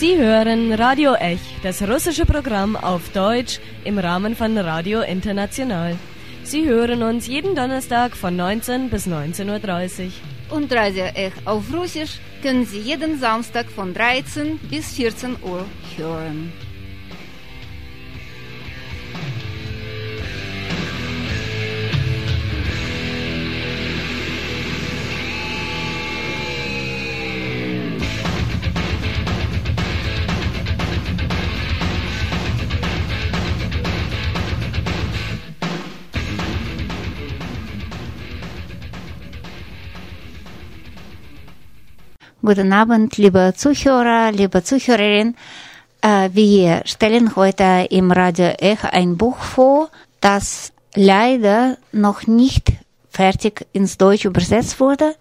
Sie hören Radio Ech, das russische Programm auf Deutsch im Rahmen von Radio International. Sie hören uns jeden Donnerstag von 19 bis 19.30 Uhr. Und Radio Ech auf Russisch können Sie jeden Samstag von 13 bis 14 Uhr hören. Guten Abend, liebe Zuhörer, liebe Zuhörerin. Äh, wir stellen heute im Radio Ech ein Buch vor, das leider noch nicht fertig ins Deutsch übersetzt wurde,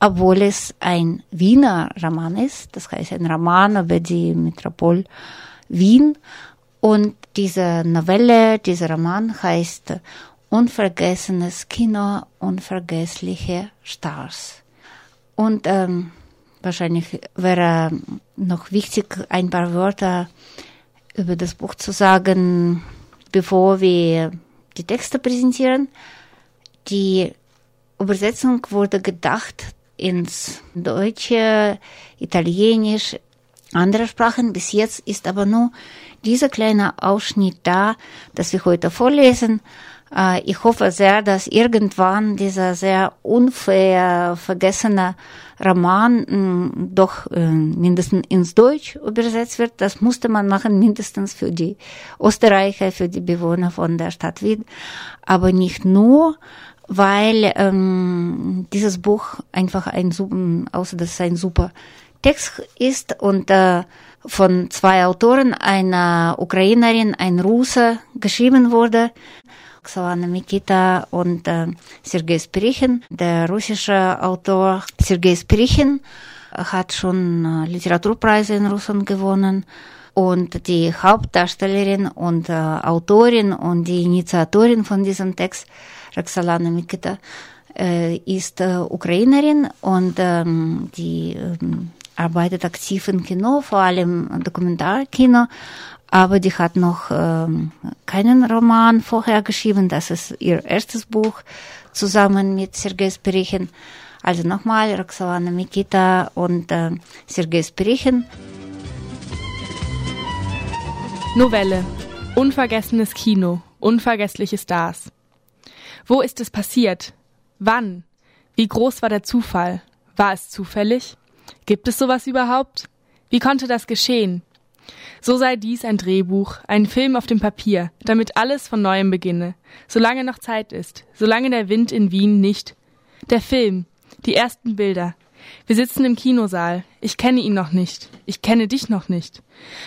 obwohl es ein Wiener Roman ist. Das heißt ein Roman über die Metropole Wien. Und diese Novelle, dieser Roman heißt Unvergessenes Kino, unvergessliche Stars. Und ähm, Wahrscheinlich wäre noch wichtig, ein paar Wörter über das Buch zu sagen, bevor wir die Texte präsentieren. Die Übersetzung wurde gedacht ins Deutsche, Italienisch, andere Sprachen. Bis jetzt ist aber nur dieser kleine Ausschnitt da, das wir heute vorlesen. Äh, ich hoffe sehr, dass irgendwann dieser sehr unfair vergessene Roman mm, doch äh, mindestens ins Deutsch übersetzt wird. Das musste man machen, mindestens für die Österreicher, für die Bewohner von der Stadt Wien. Aber nicht nur, weil ähm, dieses Buch einfach ein, außer dass es ein super Text ist und äh, von zwei Autoren, einer Ukrainerin, ein Russe, geschrieben wurde. Xolana Mikita und äh, Sergei Spirichin. Der russische Autor Sergei Spirichin hat schon Literaturpreise in Russland gewonnen. Und die Hauptdarstellerin und äh, Autorin und die Initiatorin von diesem Text, Roxolana Mikita, äh, ist äh, Ukrainerin und ähm, die ähm, arbeitet aktiv im Kino, vor allem Dokumentarkino aber die hat noch ähm, keinen Roman vorher geschrieben. Das ist ihr erstes Buch zusammen mit Sergei Spirichin. Also nochmal Roxana Mikita und äh, Sergei Spirichin. Novelle. Unvergessenes Kino. Unvergessliche Stars. Wo ist es passiert? Wann? Wie groß war der Zufall? War es zufällig? Gibt es sowas überhaupt? Wie konnte das geschehen? So sei dies ein Drehbuch, ein Film auf dem Papier, damit alles von neuem beginne, solange noch Zeit ist, solange der Wind in Wien nicht. Der Film, die ersten Bilder. Wir sitzen im Kinosaal. Ich kenne ihn noch nicht. Ich kenne dich noch nicht.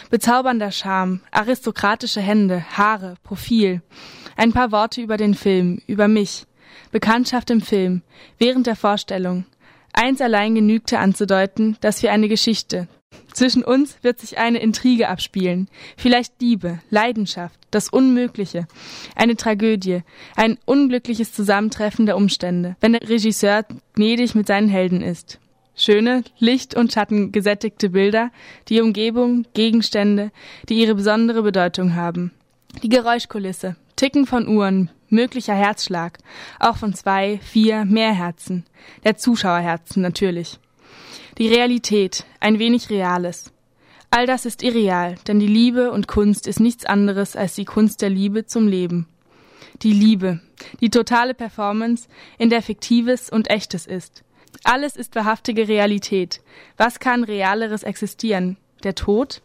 Bezaubernder Charme, aristokratische Hände, Haare, Profil. Ein paar Worte über den Film, über mich. Bekanntschaft im Film, während der Vorstellung. Eins allein genügte anzudeuten, dass wir eine Geschichte, zwischen uns wird sich eine Intrige abspielen, vielleicht Liebe, Leidenschaft, das Unmögliche, eine Tragödie, ein unglückliches Zusammentreffen der Umstände, wenn der Regisseur gnädig mit seinen Helden ist. Schöne, Licht- und Schatten gesättigte Bilder, die Umgebung, Gegenstände, die ihre besondere Bedeutung haben. Die Geräuschkulisse, Ticken von Uhren, möglicher Herzschlag, auch von zwei, vier, mehr Herzen, der Zuschauerherzen natürlich. Die Realität, ein wenig Reales. All das ist irreal, denn die Liebe und Kunst ist nichts anderes als die Kunst der Liebe zum Leben. Die Liebe, die totale Performance, in der Fiktives und Echtes ist. Alles ist wahrhaftige Realität. Was kann Realeres existieren? Der Tod?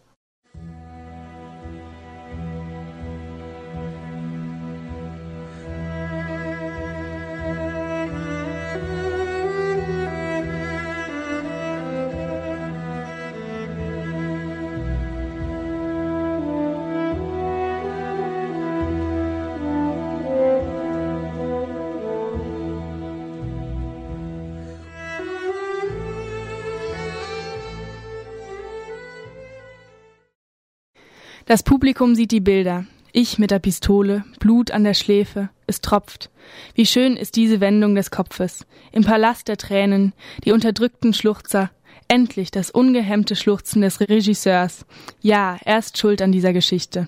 Das Publikum sieht die Bilder. Ich mit der Pistole, Blut an der Schläfe, es tropft. Wie schön ist diese Wendung des Kopfes. Im Palast der Tränen, die unterdrückten Schluchzer, Endlich das ungehemmte Schluchzen des Regisseurs. Ja, er ist schuld an dieser Geschichte.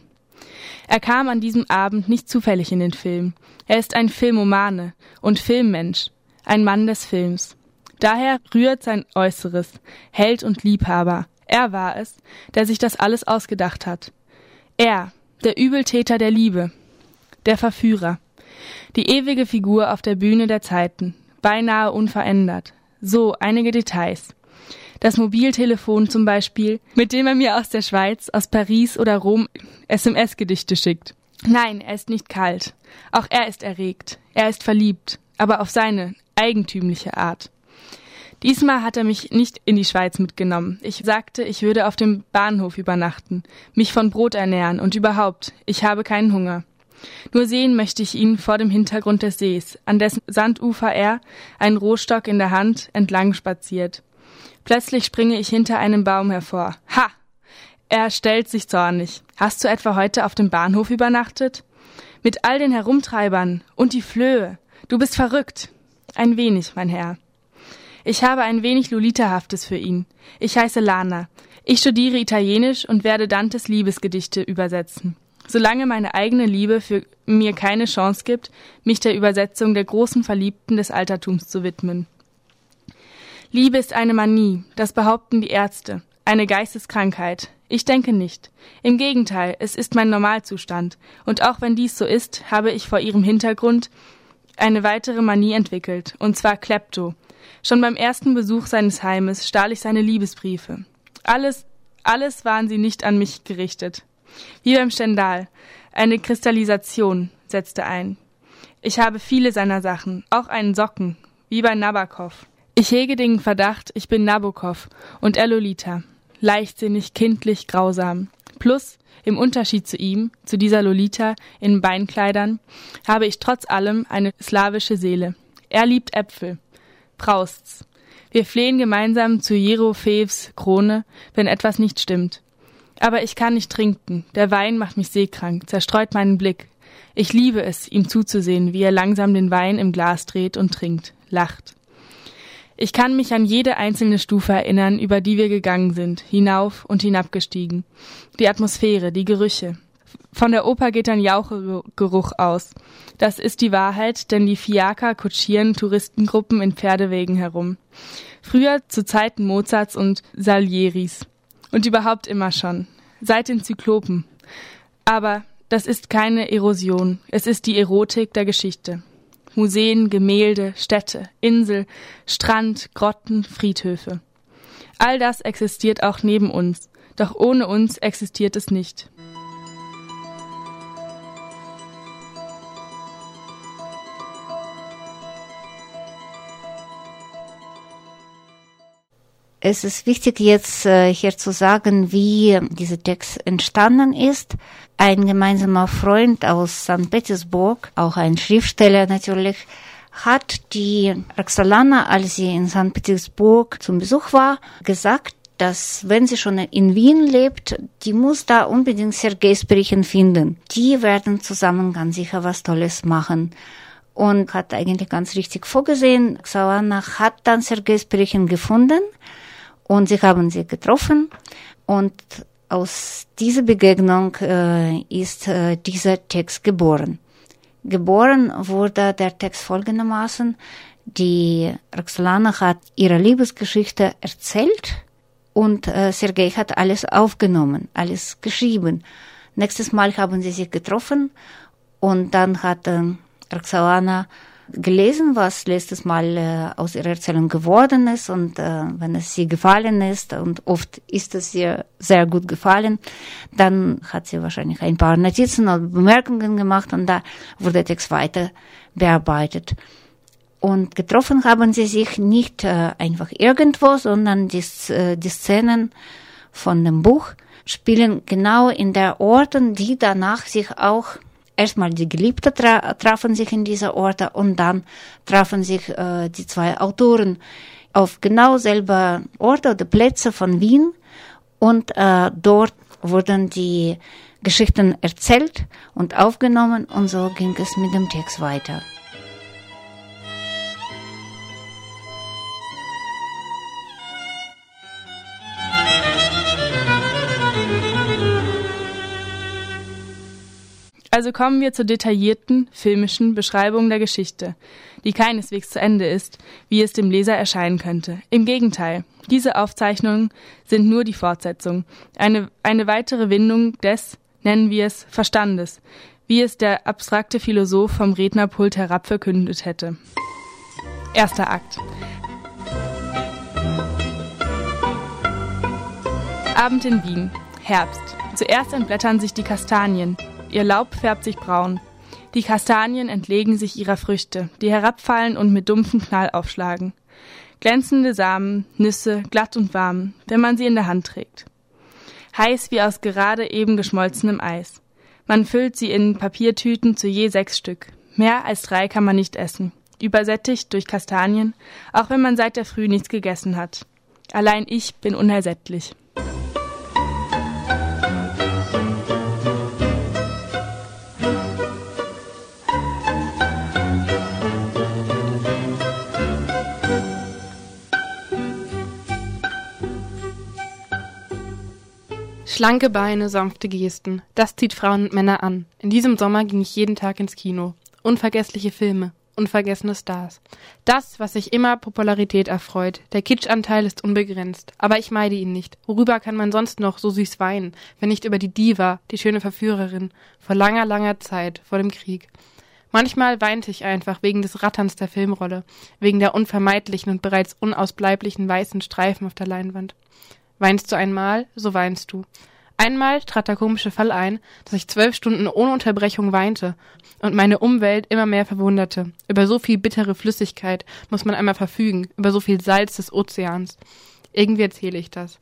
Er kam an diesem Abend nicht zufällig in den Film. Er ist ein Filmomane und Filmmensch, ein Mann des Films. Daher rührt sein Äußeres, Held und Liebhaber. Er war es, der sich das alles ausgedacht hat. Er, der Übeltäter der Liebe, der Verführer, die ewige Figur auf der Bühne der Zeiten, beinahe unverändert. So einige Details. Das Mobiltelefon zum Beispiel, mit dem er mir aus der Schweiz, aus Paris oder Rom SMS-Gedichte schickt. Nein, er ist nicht kalt. Auch er ist erregt. Er ist verliebt, aber auf seine eigentümliche Art. Diesmal hat er mich nicht in die Schweiz mitgenommen. Ich sagte, ich würde auf dem Bahnhof übernachten, mich von Brot ernähren und überhaupt, ich habe keinen Hunger. Nur sehen möchte ich ihn vor dem Hintergrund des Sees, an dessen Sandufer er, einen Rohstock in der Hand, entlang spaziert. Plötzlich springe ich hinter einem Baum hervor. Ha! Er stellt sich zornig. Hast du etwa heute auf dem Bahnhof übernachtet? Mit all den Herumtreibern und die Flöhe. Du bist verrückt. Ein wenig, mein Herr. Ich habe ein wenig Lolitahaftes für ihn. Ich heiße Lana. Ich studiere Italienisch und werde Dantes Liebesgedichte übersetzen. Solange meine eigene Liebe für mir keine Chance gibt, mich der Übersetzung der großen Verliebten des Altertums zu widmen. Liebe ist eine Manie, das behaupten die Ärzte, eine Geisteskrankheit. Ich denke nicht. Im Gegenteil, es ist mein Normalzustand, und auch wenn dies so ist, habe ich vor ihrem Hintergrund eine weitere Manie entwickelt, und zwar Klepto. Schon beim ersten Besuch seines Heimes stahl ich seine Liebesbriefe. Alles, alles waren sie nicht an mich gerichtet. Wie beim Stendal. Eine Kristallisation setzte ein. Ich habe viele seiner Sachen, auch einen Socken, wie bei Nabokov. Ich hege den Verdacht, ich bin Nabokov und er Lolita. Leichtsinnig, kindlich, grausam. Plus, im Unterschied zu ihm, zu dieser Lolita in Beinkleidern, habe ich trotz allem eine slawische Seele. Er liebt Äpfel. Praust's. Wir flehen gemeinsam zu Jerofevs Krone, wenn etwas nicht stimmt. Aber ich kann nicht trinken. Der Wein macht mich seekrank, zerstreut meinen Blick. Ich liebe es, ihm zuzusehen, wie er langsam den Wein im Glas dreht und trinkt, lacht. Ich kann mich an jede einzelne Stufe erinnern, über die wir gegangen sind, hinauf und hinabgestiegen. Die Atmosphäre, die Gerüche. Von der Oper geht ein Jauchegeruch aus. Das ist die Wahrheit, denn die Fiaker kutschieren Touristengruppen in Pferdewegen herum. Früher zu Zeiten Mozarts und Salieris. Und überhaupt immer schon. Seit den Zyklopen. Aber das ist keine Erosion. Es ist die Erotik der Geschichte. Museen, Gemälde, Städte, Insel, Strand, Grotten, Friedhöfe. All das existiert auch neben uns, doch ohne uns existiert es nicht. Es ist wichtig jetzt äh, hier zu sagen, wie dieser Text entstanden ist. Ein gemeinsamer Freund aus St. Petersburg, auch ein Schriftsteller natürlich, hat die Roxalana, als sie in St. Petersburg zum Besuch war, gesagt, dass wenn sie schon in Wien lebt, die muss da unbedingt Sergei Spirichen finden. Die werden zusammen ganz sicher was Tolles machen. Und hat eigentlich ganz richtig vorgesehen. Roxalana hat dann Sergei Spirichen gefunden und sie haben sie getroffen und aus dieser Begegnung äh, ist äh, dieser Text geboren. Geboren wurde der Text folgendermaßen. Die Roxolana hat ihre Liebesgeschichte erzählt und äh, Sergei hat alles aufgenommen, alles geschrieben. Nächstes Mal haben sie sich getroffen und dann hat äh, Roxolana gelesen, was letztes Mal äh, aus ihrer Erzählung geworden ist und äh, wenn es sie gefallen ist und oft ist es ihr sehr gut gefallen, dann hat sie wahrscheinlich ein paar Notizen oder Bemerkungen gemacht und da wurde der Text weiter bearbeitet. Und getroffen haben sie sich nicht äh, einfach irgendwo, sondern die, äh, die Szenen von dem Buch spielen genau in der Orten, die danach sich auch erstmal die Geliebten tra trafen sich in dieser Orte und dann trafen sich äh, die zwei Autoren auf genau selber Orte oder Plätze von Wien und äh, dort wurden die Geschichten erzählt und aufgenommen und so ging es mit dem Text weiter. Also kommen wir zur detaillierten filmischen Beschreibung der Geschichte, die keineswegs zu Ende ist, wie es dem Leser erscheinen könnte. Im Gegenteil, diese Aufzeichnungen sind nur die Fortsetzung, eine, eine weitere Windung des, nennen wir es, Verstandes, wie es der abstrakte Philosoph vom Rednerpult herab verkündet hätte. Erster Akt. Abend in Wien. Herbst. Zuerst entblättern sich die Kastanien. Ihr Laub färbt sich braun. Die Kastanien entlegen sich ihrer Früchte, die herabfallen und mit dumpfem Knall aufschlagen. Glänzende Samen, Nüsse, glatt und warm, wenn man sie in der Hand trägt. Heiß wie aus gerade eben geschmolzenem Eis. Man füllt sie in Papiertüten zu je sechs Stück. Mehr als drei kann man nicht essen. Übersättigt durch Kastanien, auch wenn man seit der Früh nichts gegessen hat. Allein ich bin unersättlich. Schlanke Beine, sanfte Gesten. Das zieht Frauen und Männer an. In diesem Sommer ging ich jeden Tag ins Kino. Unvergessliche Filme, unvergessene Stars. Das, was sich immer Popularität erfreut. Der Kitschanteil ist unbegrenzt. Aber ich meide ihn nicht. Worüber kann man sonst noch so süß weinen, wenn nicht über die Diva, die schöne Verführerin, vor langer, langer Zeit, vor dem Krieg. Manchmal weinte ich einfach wegen des Ratterns der Filmrolle, wegen der unvermeidlichen und bereits unausbleiblichen weißen Streifen auf der Leinwand. Weinst du einmal, so weinst du. Einmal trat der komische Fall ein, dass ich zwölf Stunden ohne Unterbrechung weinte und meine Umwelt immer mehr verwunderte. Über so viel bittere Flüssigkeit muss man einmal verfügen, über so viel Salz des Ozeans. Irgendwie erzähle ich das.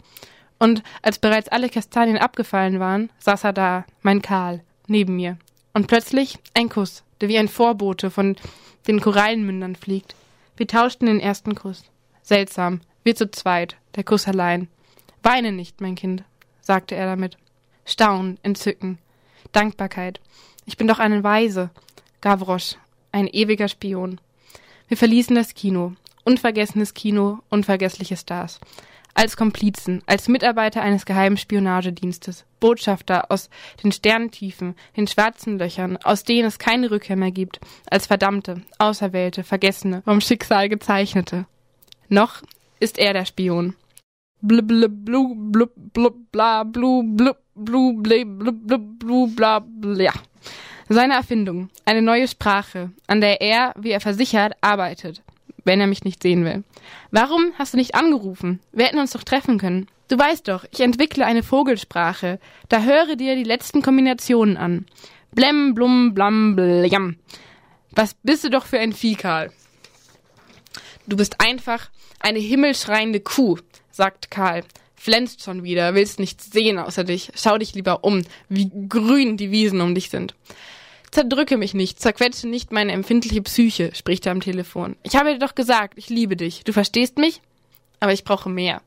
Und als bereits alle Kastanien abgefallen waren, saß er da, mein Karl, neben mir. Und plötzlich ein Kuss, der wie ein Vorbote von den Korallenmündern fliegt. Wir tauschten den ersten Kuss. Seltsam, wir zu zweit, der Kuss allein. Weine nicht, mein Kind, sagte er damit. Staunen, Entzücken, Dankbarkeit. Ich bin doch eine Weise. Gavroche, ein ewiger Spion. Wir verließen das Kino. Unvergessenes Kino, unvergessliche Stars. Als Komplizen, als Mitarbeiter eines geheimen Spionagedienstes, Botschafter aus den Sternentiefen, den schwarzen Löchern, aus denen es keine Rückkehr mehr gibt, als Verdammte, Auserwählte, Vergessene, vom Schicksal gezeichnete. Noch ist er der Spion blub blub blub blub bla blub blub blub blub blub blub bla bla. Seine Erfindung, eine neue Sprache, an der er, wie er versichert, arbeitet, wenn er mich nicht sehen will. Warum hast du nicht angerufen? Wir hätten uns doch treffen können. Du weißt doch, ich entwickle eine Vogelsprache. Da höre dir die letzten Kombinationen an. Blem, blum, blam, blam. Was bist du doch für ein Vieh, Karl? Du bist einfach eine himmelschreiende Kuh sagt Karl. Flänzt schon wieder, willst nichts sehen außer dich. Schau dich lieber um, wie grün die Wiesen um dich sind. Zerdrücke mich nicht, zerquetsche nicht meine empfindliche Psyche, spricht er am Telefon. Ich habe dir doch gesagt, ich liebe dich. Du verstehst mich? Aber ich brauche mehr.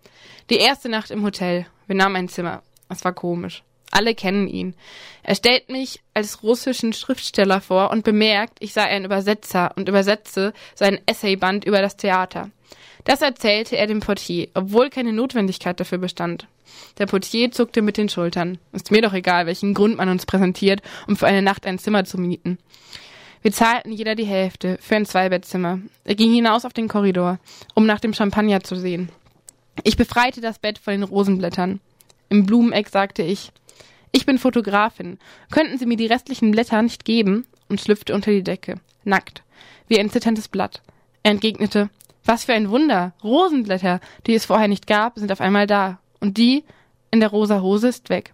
Die erste Nacht im Hotel. Wir nahmen ein Zimmer. Es war komisch. Alle kennen ihn. Er stellt mich als russischen Schriftsteller vor und bemerkt, ich sei ein Übersetzer und übersetze sein Essayband über das Theater. Das erzählte er dem Portier, obwohl keine Notwendigkeit dafür bestand. Der Portier zuckte mit den Schultern. Ist mir doch egal, welchen Grund man uns präsentiert, um für eine Nacht ein Zimmer zu mieten. Wir zahlten jeder die Hälfte für ein Zweibettzimmer. Er ging hinaus auf den Korridor, um nach dem Champagner zu sehen. Ich befreite das Bett von den Rosenblättern. Im Blumeneck sagte ich, ich bin Fotografin. Könnten Sie mir die restlichen Blätter nicht geben? und schlüpfte unter die Decke, nackt, wie ein zitterndes Blatt. Er entgegnete, was für ein Wunder. Rosenblätter, die es vorher nicht gab, sind auf einmal da. Und die in der rosa Hose ist weg.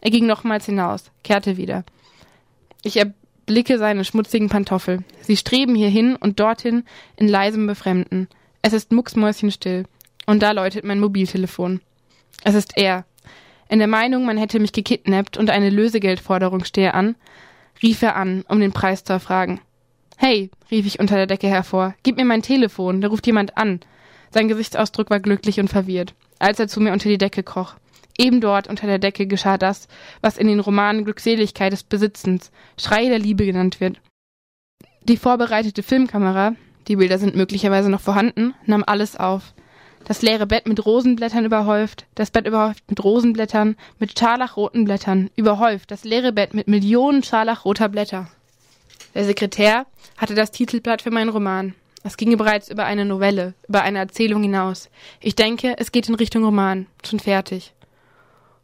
Er ging nochmals hinaus, kehrte wieder. Ich erblicke seine schmutzigen Pantoffel. Sie streben hierhin und dorthin in leisem Befremden. Es ist mucksmäuschenstill. Und da läutet mein Mobiltelefon. Es ist er. In der Meinung, man hätte mich gekidnappt und eine Lösegeldforderung stehe an, rief er an, um den Preis zu erfragen. Hey, rief ich unter der Decke hervor, gib mir mein Telefon, da ruft jemand an. Sein Gesichtsausdruck war glücklich und verwirrt, als er zu mir unter die Decke kroch. Eben dort unter der Decke geschah das, was in den Romanen Glückseligkeit des Besitzens, Schrei der Liebe genannt wird. Die vorbereitete Filmkamera, die Bilder sind möglicherweise noch vorhanden, nahm alles auf. Das leere Bett mit Rosenblättern überhäuft, das Bett überhäuft mit Rosenblättern, mit scharlachroten Blättern, überhäuft, das leere Bett mit Millionen scharlachroter Blätter. Der Sekretär hatte das Titelblatt für meinen Roman. Es ginge bereits über eine Novelle, über eine Erzählung hinaus. Ich denke, es geht in Richtung Roman. Schon fertig.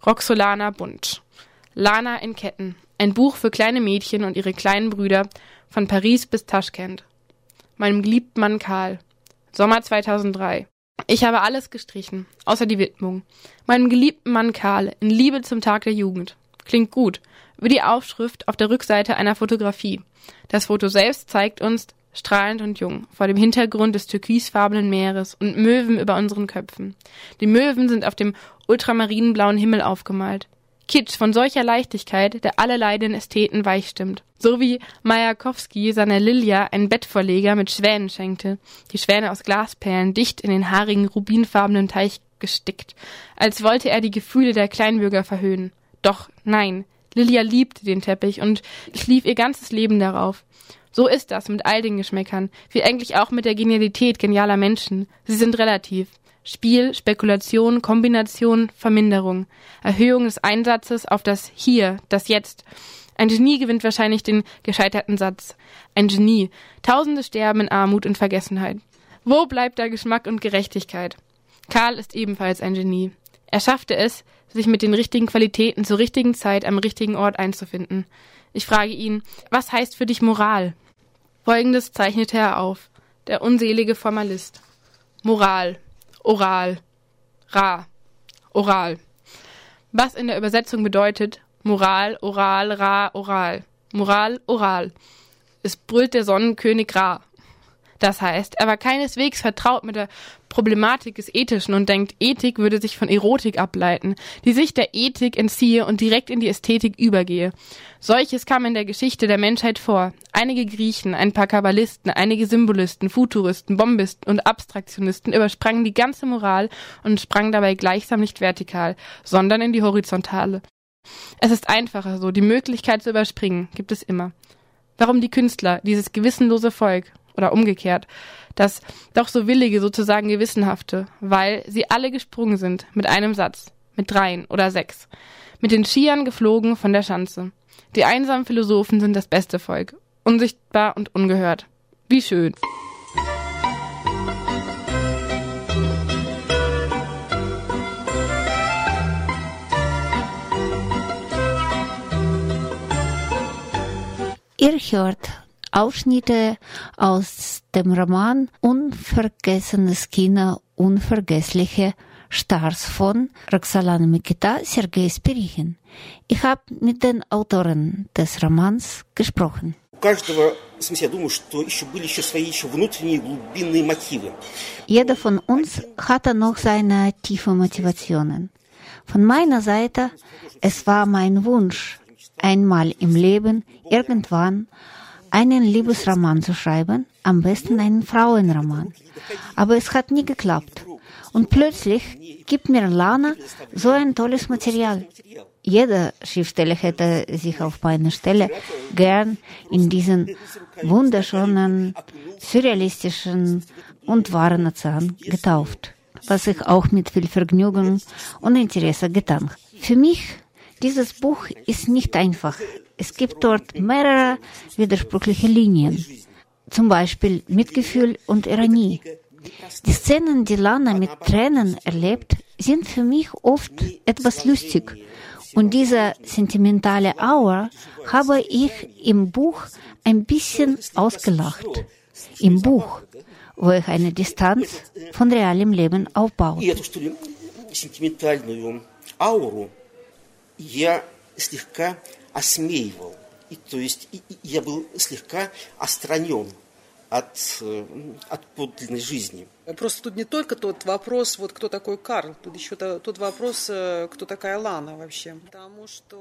Roxolana Bunt. Lana in Ketten. Ein Buch für kleine Mädchen und ihre kleinen Brüder von Paris bis Taschkent. Meinem geliebten Mann Karl. Sommer 2003. Ich habe alles gestrichen, außer die Widmung. Meinem geliebten Mann Karl, in Liebe zum Tag der Jugend. Klingt gut. Wie die Aufschrift auf der Rückseite einer Fotografie. Das Foto selbst zeigt uns, strahlend und jung, vor dem Hintergrund des türkisfarbenen Meeres und Möwen über unseren Köpfen. Die Möwen sind auf dem ultramarinenblauen Himmel aufgemalt. Kitsch von solcher Leichtigkeit, der alle leidenden Ästheten weich stimmt. So wie Majakowski seiner Lilia einen Bettvorleger mit Schwänen schenkte, die Schwäne aus Glasperlen dicht in den haarigen, rubinfarbenen Teich gestickt, als wollte er die Gefühle der Kleinbürger verhöhnen. Doch nein, Lilia liebte den Teppich und schlief ihr ganzes Leben darauf. So ist das mit all den Geschmäckern, wie eigentlich auch mit der Genialität genialer Menschen. Sie sind relativ. Spiel, Spekulation, Kombination, Verminderung, Erhöhung des Einsatzes auf das Hier, das Jetzt. Ein Genie gewinnt wahrscheinlich den gescheiterten Satz. Ein Genie. Tausende sterben in Armut und Vergessenheit. Wo bleibt da Geschmack und Gerechtigkeit? Karl ist ebenfalls ein Genie. Er schaffte es, sich mit den richtigen Qualitäten zur richtigen Zeit am richtigen Ort einzufinden. Ich frage ihn, was heißt für dich Moral? Folgendes zeichnete er auf. Der unselige Formalist. Moral. Oral. Ra. Oral. Was in der Übersetzung bedeutet Moral, Oral, Ra, Oral. Moral, Oral. Es brüllt der Sonnenkönig Ra. Das heißt, er war keineswegs vertraut mit der Problematik des Ethischen und denkt, Ethik würde sich von Erotik ableiten, die sich der Ethik entziehe und direkt in die Ästhetik übergehe. Solches kam in der Geschichte der Menschheit vor. Einige Griechen, ein paar Kabbalisten, einige Symbolisten, Futuristen, Bombisten und Abstraktionisten übersprangen die ganze Moral und sprangen dabei gleichsam nicht vertikal, sondern in die horizontale. Es ist einfacher so, die Möglichkeit zu überspringen gibt es immer. Warum die Künstler, dieses gewissenlose Volk, oder umgekehrt, das doch so willige, sozusagen gewissenhafte, weil sie alle gesprungen sind mit einem Satz, mit dreien oder sechs, mit den Skiern geflogen von der Schanze. Die einsamen Philosophen sind das beste Volk, unsichtbar und ungehört. Wie schön. Ihr hört Ausschnitte aus dem Roman Unvergessenes Kino, unvergessliche Stars von Roxalana Mikita, Sergei Spirichin. Ich habe mit den Autoren des Romans gesprochen. Jeder von uns hatte noch seine tiefen Motivationen. Von meiner Seite, es war mein Wunsch, einmal im Leben, irgendwann, einen Liebesroman zu schreiben, am besten einen Frauenroman. Aber es hat nie geklappt. Und plötzlich gibt mir Lana so ein tolles Material. Jeder Schriftsteller hätte sich auf meiner Stelle gern in diesen wunderschönen, surrealistischen und wahren Ozean getauft, was ich auch mit viel Vergnügen und Interesse getan. Für mich, dieses Buch ist nicht einfach. Es gibt dort mehrere widersprüchliche Linien, zum Beispiel Mitgefühl und Ironie. Die Szenen, die Lana mit Tränen erlebt, sind für mich oft etwas lustig. Und diese sentimentale Aura habe ich im Buch ein bisschen ausgelacht. Im Buch, wo ich eine Distanz von realem Leben aufbaue. слегка осмеивал. И, то есть и, и я был слегка отстранен от, от подлинной жизни. Просто тут не только тот вопрос, вот кто такой Карл, тут еще тот вопрос, кто такая Лана вообще.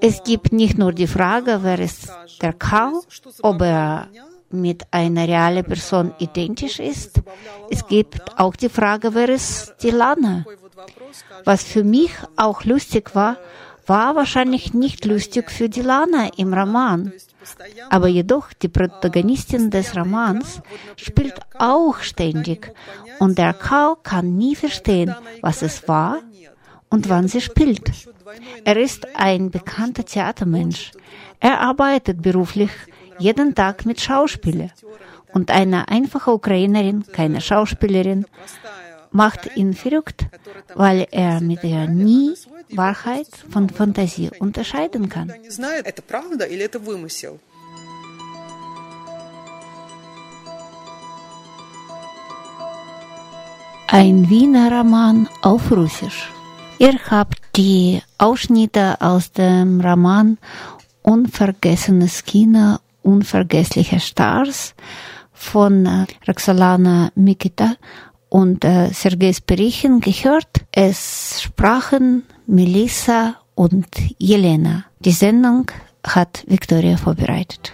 Es gibt nicht nur die Frage, wer ist der Karl, ob er mit einer realen Person identisch ist. Es gibt auch die Frage, wer ist die Lana. Was für mich auch lustig war, war wahrscheinlich nicht lustig für die Lana im Roman. Aber jedoch die Protagonistin des Romans spielt auch ständig und der Karl kann nie verstehen, was es war und wann sie spielt. Er ist ein bekannter Theatermensch. Er arbeitet beruflich jeden Tag mit Schauspielern. Und eine einfache Ukrainerin, keine Schauspielerin, macht ihn verrückt, weil er mit ihr nie Wahrheit von Fantasie unterscheiden kann. Ein Wiener Roman auf Russisch. Ihr habt die Ausschnitte aus dem Roman Unvergessenes Kino, unvergessliche Stars von Roxalana Mikita und äh, Sergei Spirichin gehört. Es sprachen Melissa und Jelena. Die Sendung hat Victoria vorbereitet.